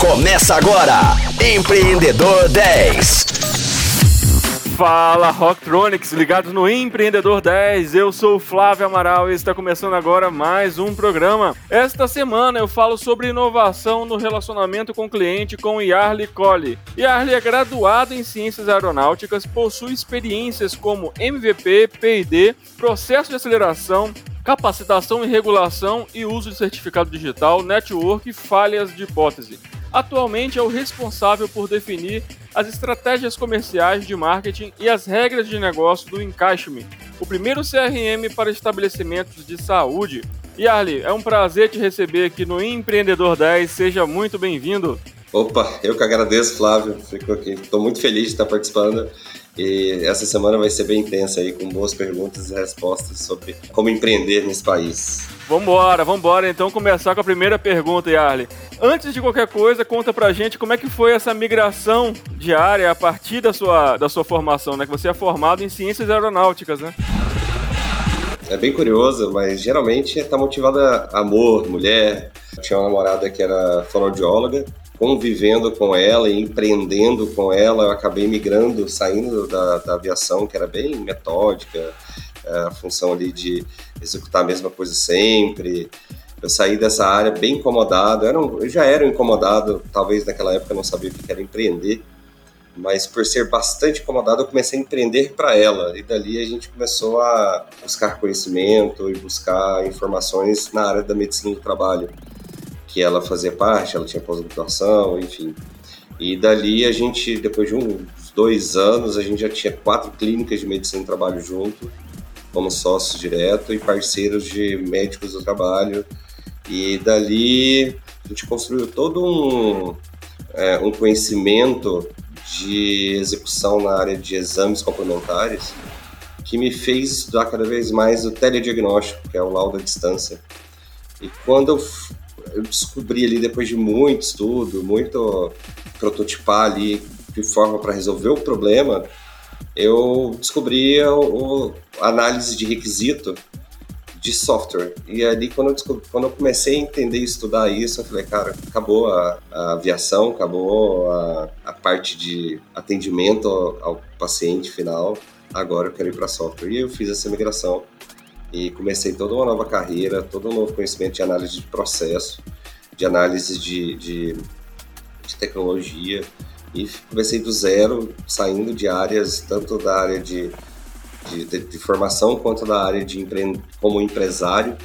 Começa agora, Empreendedor 10. Fala Rocktronics, ligados no Empreendedor 10. Eu sou o Flávio Amaral e está começando agora mais um programa. Esta semana eu falo sobre inovação no relacionamento com o cliente com Yarli Colli. Yarli é graduado em Ciências Aeronáuticas, possui experiências como MVP, P&D, processo de aceleração, capacitação em regulação e uso de certificado digital, network e falhas de hipótese. Atualmente é o responsável por definir as estratégias comerciais de marketing e as regras de negócio do Encaixme, o primeiro CRM para estabelecimentos de saúde. E Arli, é um prazer te receber aqui no Empreendedor 10, seja muito bem-vindo. Opa, eu que agradeço, Flávio, estou muito feliz de estar participando e essa semana vai ser bem intensa aí, com boas perguntas e respostas sobre como empreender nesse país. Vambora, vambora então começar com a primeira pergunta, Yarley. Antes de qualquer coisa, conta pra gente como é que foi essa migração diária a partir da sua, da sua formação, né? Que você é formado em ciências aeronáuticas, né? É bem curioso, mas geralmente está motivada amor, mulher. Eu tinha uma namorada que era fonoaudióloga, convivendo com ela e empreendendo com ela, eu acabei migrando, saindo da, da aviação, que era bem metódica, é, a função ali de executar a mesma coisa sempre. Eu saí dessa área bem incomodado. Eu, não, eu já era incomodado, talvez naquela época eu não sabia o que era empreender, mas por ser bastante incomodado, eu comecei a empreender para ela. E dali a gente começou a buscar conhecimento e buscar informações na área da medicina do trabalho, que ela fazia parte, ela tinha pós-graduação, enfim. E dali a gente, depois de uns dois anos, a gente já tinha quatro clínicas de medicina do trabalho junto como sócio direto e parceiros de médicos do trabalho. E dali a gente construiu todo um, é, um conhecimento de execução na área de exames complementares que me fez estudar cada vez mais o telediagnóstico, que é o laudo à distância. E quando eu, eu descobri ali, depois de muito estudo, muito prototipar ali de forma para resolver o problema, eu descobri a análise de requisito de software. E ali, quando eu, descobri, quando eu comecei a entender e estudar isso, eu falei, cara, acabou a, a aviação, acabou a, a, parte de atendimento ao, ao, paciente final, agora eu quero ir para software. E eu fiz essa migração e comecei toda uma nova carreira, todo um novo conhecimento de análise de processo, de análise de, de, de tecnologia, e comecei do zero, saindo de áreas, tanto da área de, de, de, formação quanto da área de empre... como empresário.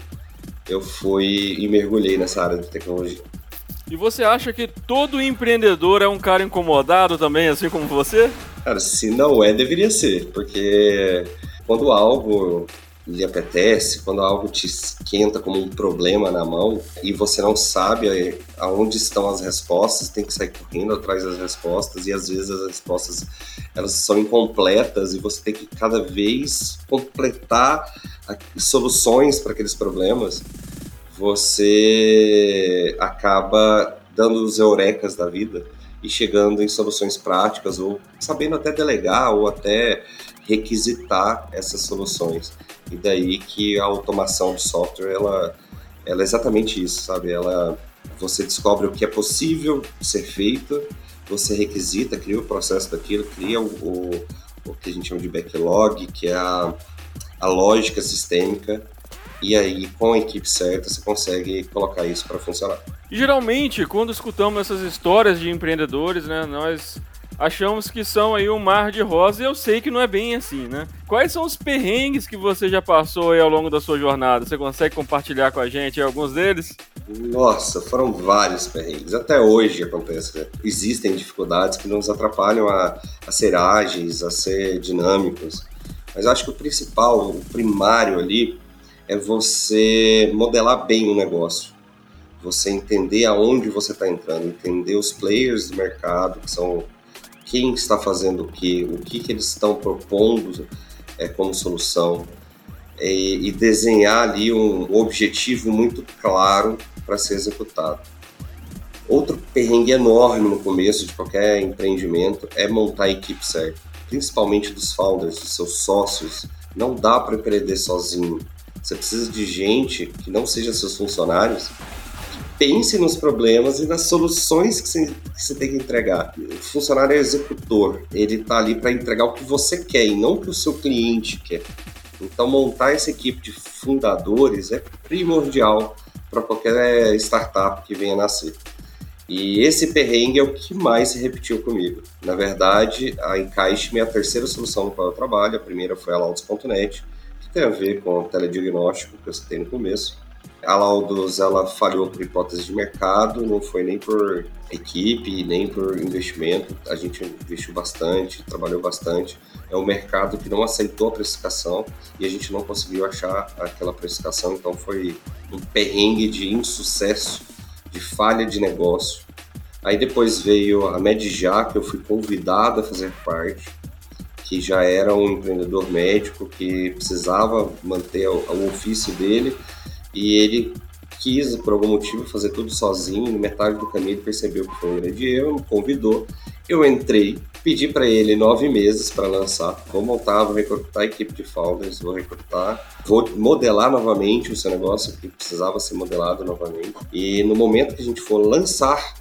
Eu fui e mergulhei nessa área de tecnologia. E você acha que todo empreendedor é um cara incomodado também, assim como você? Cara, se não é, deveria ser, porque quando algo lhe apetece, quando algo te esquenta como um problema na mão e você não sabe aonde estão as respostas, tem que sair correndo atrás das respostas e às vezes as respostas elas são incompletas e você tem que cada vez completar soluções para aqueles problemas. Você acaba dando os eurecas da vida e chegando em soluções práticas ou sabendo até delegar ou até requisitar essas soluções. E daí que a automação de software, ela, ela é exatamente isso, sabe? Ela, você descobre o que é possível ser feito, você requisita, cria o processo daquilo, cria o, o, o que a gente chama de backlog, que é a, a lógica sistêmica, e aí com a equipe certa você consegue colocar isso para funcionar. Geralmente, quando escutamos essas histórias de empreendedores, né, nós achamos que são aí um mar de rosa e eu sei que não é bem assim, né? Quais são os perrengues que você já passou aí ao longo da sua jornada? Você consegue compartilhar com a gente alguns deles? Nossa, foram vários perrengues. Até hoje acontece. Né? Existem dificuldades que nos atrapalham a, a ser ágeis, a ser dinâmicos. Mas acho que o principal, o primário ali, é você modelar bem o negócio. Você entender aonde você está entrando, entender os players do mercado, que são quem está fazendo o que, o que, que eles estão propondo é, como solução e, e desenhar ali um objetivo muito claro para ser executado. Outro perrengue enorme no começo de qualquer empreendimento é montar a equipe certa, principalmente dos founders, dos seus sócios. Não dá para empreender sozinho. Você precisa de gente que não seja seus funcionários, pense nos problemas e nas soluções que você, tem que entregar. O funcionário é executor, ele está ali para entregar o que você quer e não o que o seu cliente quer. Então, montar essa equipe de fundadores é primordial para qualquer startup que venha nascer. E esse perrengue é o que mais se repetiu comigo. Na verdade, a Encaixe é a terceira solução no qual eu trabalho. A primeira foi a Laudos.net, que tem a ver com o telediagnóstico que eu citei no começo. A Laudos ela falhou por hipótese de mercado, não foi nem por equipe, nem por investimento. A gente investiu bastante, trabalhou bastante. É um mercado que não aceitou a precificação e a gente não conseguiu achar aquela precificação, então foi um perrengue de insucesso, de falha de negócio. Aí depois veio a Medja, que eu fui convidado a fazer parte, que já era um empreendedor médico que precisava manter o ofício dele e ele quis, por algum motivo, fazer tudo sozinho. No metade do caminho ele percebeu que foi um grande erro, me convidou. Eu entrei, pedi para ele nove meses para lançar. Vou montar, vou recrutar a equipe de founders, vou recrutar, vou modelar novamente o seu negócio que precisava ser modelado novamente. E no momento que a gente for lançar,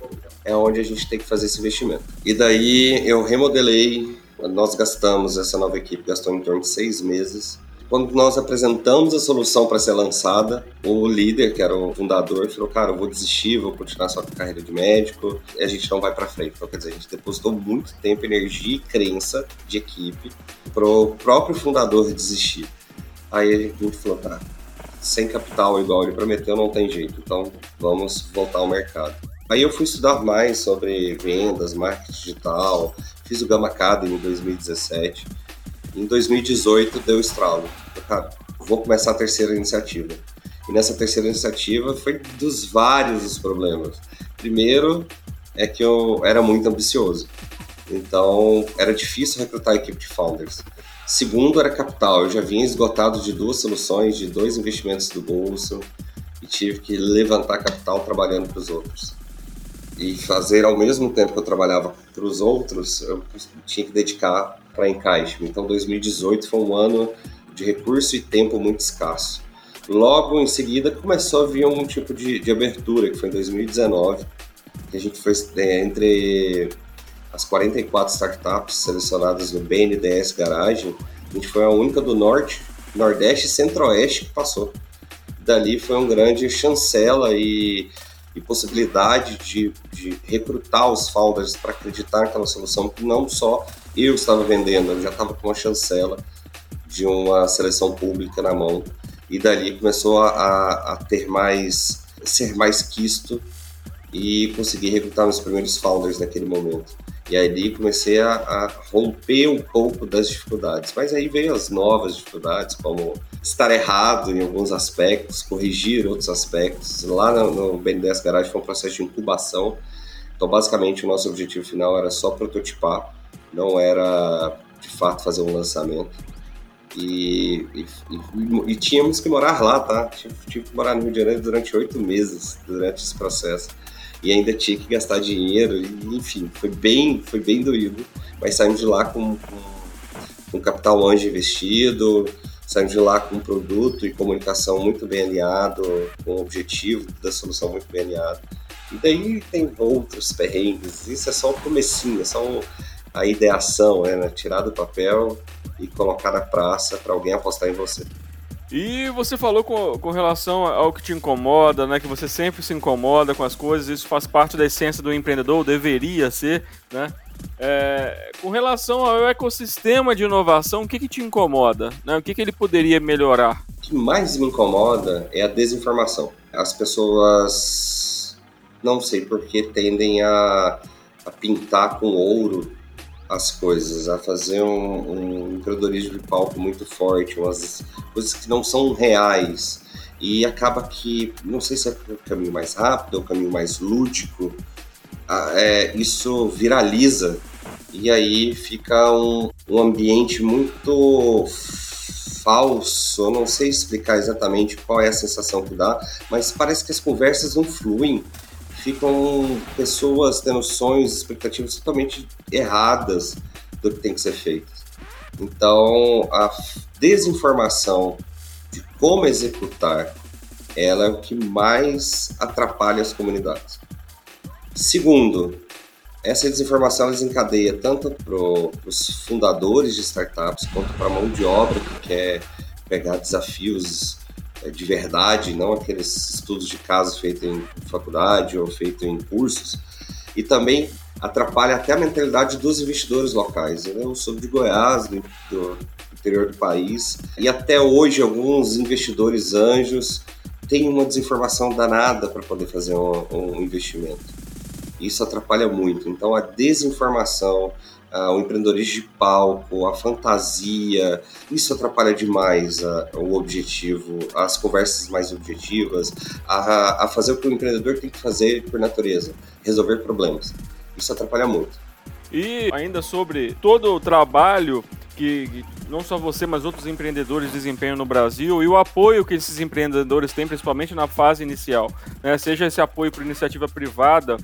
é onde a gente tem que fazer esse investimento. E daí eu remodelei. Nós gastamos, essa nova equipe gastou em torno de seis meses quando nós apresentamos a solução para ser lançada, o líder, que era o fundador, falou: Cara, eu vou desistir, vou continuar sua carreira de médico, e a gente não vai para frente. Então, quer dizer, a gente depositou muito tempo, energia e crença de equipe para o próprio fundador desistir. Aí a gente falou: Tá, sem capital igual ele prometeu, não tem jeito, então vamos voltar ao mercado. Aí eu fui estudar mais sobre vendas, marketing digital, fiz o Gama Academy em 2017. Em 2018 deu estralo cara, vou começar a terceira iniciativa. E nessa terceira iniciativa foi dos vários os problemas. Primeiro é que eu era muito ambicioso. Então, era difícil recrutar a equipe de founders. Segundo, era capital. Eu já vinha esgotado de duas soluções, de dois investimentos do bolso, e tive que levantar capital trabalhando para os outros. E fazer ao mesmo tempo que eu trabalhava para os outros, eu tinha que dedicar para encaixe. Então, 2018 foi um ano de recurso e tempo muito escasso. Logo em seguida começou a vir um tipo de, de abertura, que foi em 2019, que a gente foi é, entre as 44 startups selecionadas no BNDES Garage, a gente foi a única do Norte, Nordeste e Centro-Oeste que passou. Dali foi um grande chancela e, e possibilidade de, de recrutar os founders para acreditar naquela solução que não só eu estava vendendo, eu já estava com uma chancela de uma seleção pública na mão e dali começou a, a ter mais ser mais quisto e conseguir recrutar meus primeiros founders naquele momento. E aí comecei a, a, romper um pouco das dificuldades. Mas aí veio as novas dificuldades, como estar errado em alguns aspectos, corrigir outros aspectos. Lá no, no BNDES Garage foi um processo de incubação. Então, basicamente, o nosso objetivo final era só prototipar, não era de fato fazer um lançamento. E, e, e, tínhamos que morar lá, tá? Tive, tive, que morar no Rio de Janeiro durante oito meses, durante esse processo. E ainda tinha que gastar dinheiro, enfim, foi bem, foi bem doído. Mas saímos de lá com, com, com capital anjo investido, saímos de lá com um produto e comunicação muito bem alinhado, com o objetivo da solução muito bem alinhado. E daí tem outros perrengues, isso é só o comecinho, é só a ideação, né? Tirar do papel e colocar na praça para alguém apostar em você. E você falou com, com relação ao que te incomoda, né? Que você sempre se incomoda com as coisas, isso faz parte da essência do empreendedor, deveria ser, né? É, com relação ao ecossistema de inovação, o que, que te incomoda? Né? O que, que ele poderia melhorar? O que mais me incomoda é a desinformação. As pessoas, não sei por que, tendem a, a pintar com ouro as coisas, a fazer um, um empreendedorismo de palco muito forte, umas coisas que não são reais. E acaba que, não sei se é o caminho mais rápido, é o caminho mais lúdico, é, isso viraliza e aí fica um, um ambiente muito falso. Eu não sei explicar exatamente qual é a sensação que dá, mas parece que as conversas não fluem ficam pessoas tendo sonhos, expectativas totalmente erradas do que tem que ser feito. Então, a desinformação de como executar ela é o que mais atrapalha as comunidades. Segundo, essa desinformação desencadeia tanto para os fundadores de startups quanto para a mão de obra que quer pegar desafios de verdade, não aqueles estudos de caso feitos em faculdade ou feitos em cursos, e também atrapalha até a mentalidade dos investidores locais. Eu sou de Goiás, do, do interior do país, e até hoje alguns investidores anjos têm uma desinformação danada para poder fazer um, um investimento. Isso atrapalha muito. Então, a desinformação, o empreendedorismo de palco, a fantasia, isso atrapalha demais o objetivo, as conversas mais objetivas, a, a fazer o que o empreendedor tem que fazer por natureza, resolver problemas. Isso atrapalha muito. E ainda sobre todo o trabalho que não só você, mas outros empreendedores desempenham no Brasil e o apoio que esses empreendedores têm, principalmente na fase inicial, né? seja esse apoio por iniciativa privada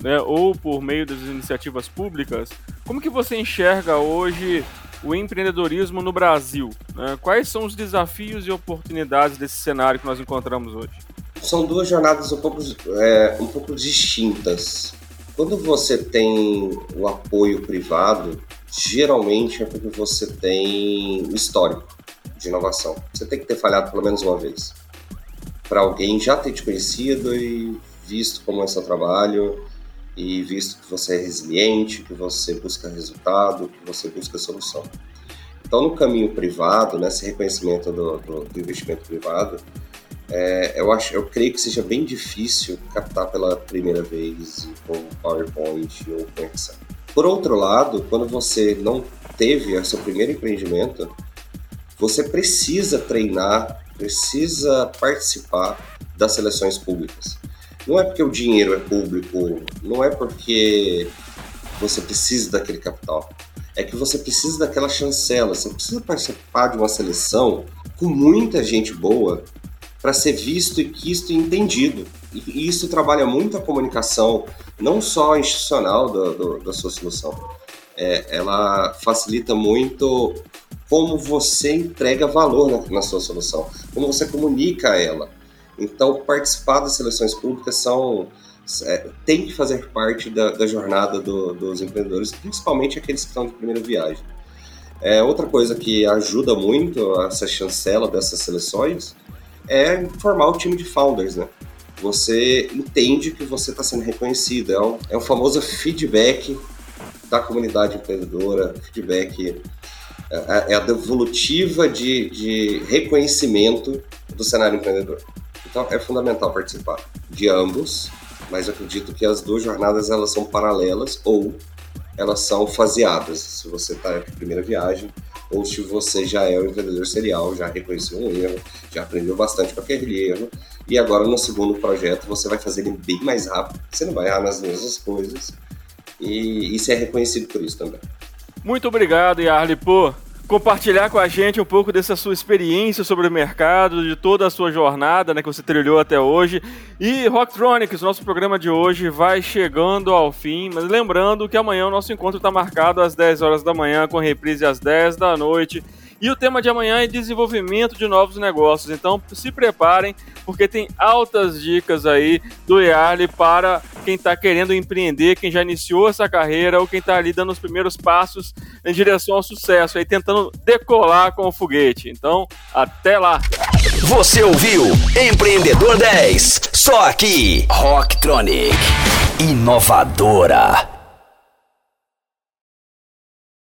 né, ou por meio das iniciativas públicas. Como que você enxerga hoje o empreendedorismo no Brasil? Né? Quais são os desafios e oportunidades desse cenário que nós encontramos hoje? São duas jornadas um pouco, é, um pouco distintas. Quando você tem o apoio privado, geralmente é porque você tem histórico de inovação. Você tem que ter falhado pelo menos uma vez. Para alguém já ter te conhecido e visto como é seu trabalho e visto que você é resiliente, que você busca resultado, que você busca solução. Então, no caminho privado, nesse reconhecimento do, do, do investimento privado, é, eu acho, eu creio que seja bem difícil captar pela primeira vez com PowerPoint ou com Excel. Por outro lado, quando você não teve o seu primeiro empreendimento, você precisa treinar, precisa participar das seleções públicas. Não é porque o dinheiro é público, não é porque você precisa daquele capital. É que você precisa daquela chancela, você precisa participar de uma seleção com muita gente boa para ser visto e quisto e entendido. E isso trabalha muito a comunicação, não só institucional do, do, da sua solução. É, ela facilita muito como você entrega valor na, na, sua solução, como você comunica ela. Então, participar das seleções públicas são é, tem que fazer parte da, da jornada do, dos empreendedores, principalmente aqueles que estão de primeira viagem. É, outra coisa que ajuda muito essa chancela dessas seleções é formar o time de founders, né? Você entende que você está sendo reconhecido. É um, é um famoso feedback da comunidade empreendedora, feedback é, é, é a devolutiva de, de reconhecimento do cenário empreendedor. Então é fundamental participar de ambos, mas acredito que as duas jornadas elas são paralelas ou elas são faseadas. Se você está em primeira viagem, ou se você já é um empreendedor serial, já reconheceu um erro, já aprendeu bastante com aquele erro, e agora no segundo projeto você vai fazer ele bem mais rápido, você não vai errar nas mesmas coisas, e isso é reconhecido por isso também. Muito obrigado, Yarli, por compartilhar com a gente um pouco dessa sua experiência sobre o mercado, de toda a sua jornada né, que você trilhou até hoje. E Rocktronics, nosso programa de hoje vai chegando ao fim, mas lembrando que amanhã o nosso encontro está marcado às 10 horas da manhã, com reprise às 10 da noite. E o tema de amanhã é desenvolvimento de novos negócios. Então se preparem, porque tem altas dicas aí do Yarley para quem está querendo empreender, quem já iniciou essa carreira ou quem está ali dando os primeiros passos em direção ao sucesso, aí tentando decolar com o foguete. Então, até lá! Você ouviu Empreendedor 10, só aqui, Rocktronic, inovadora.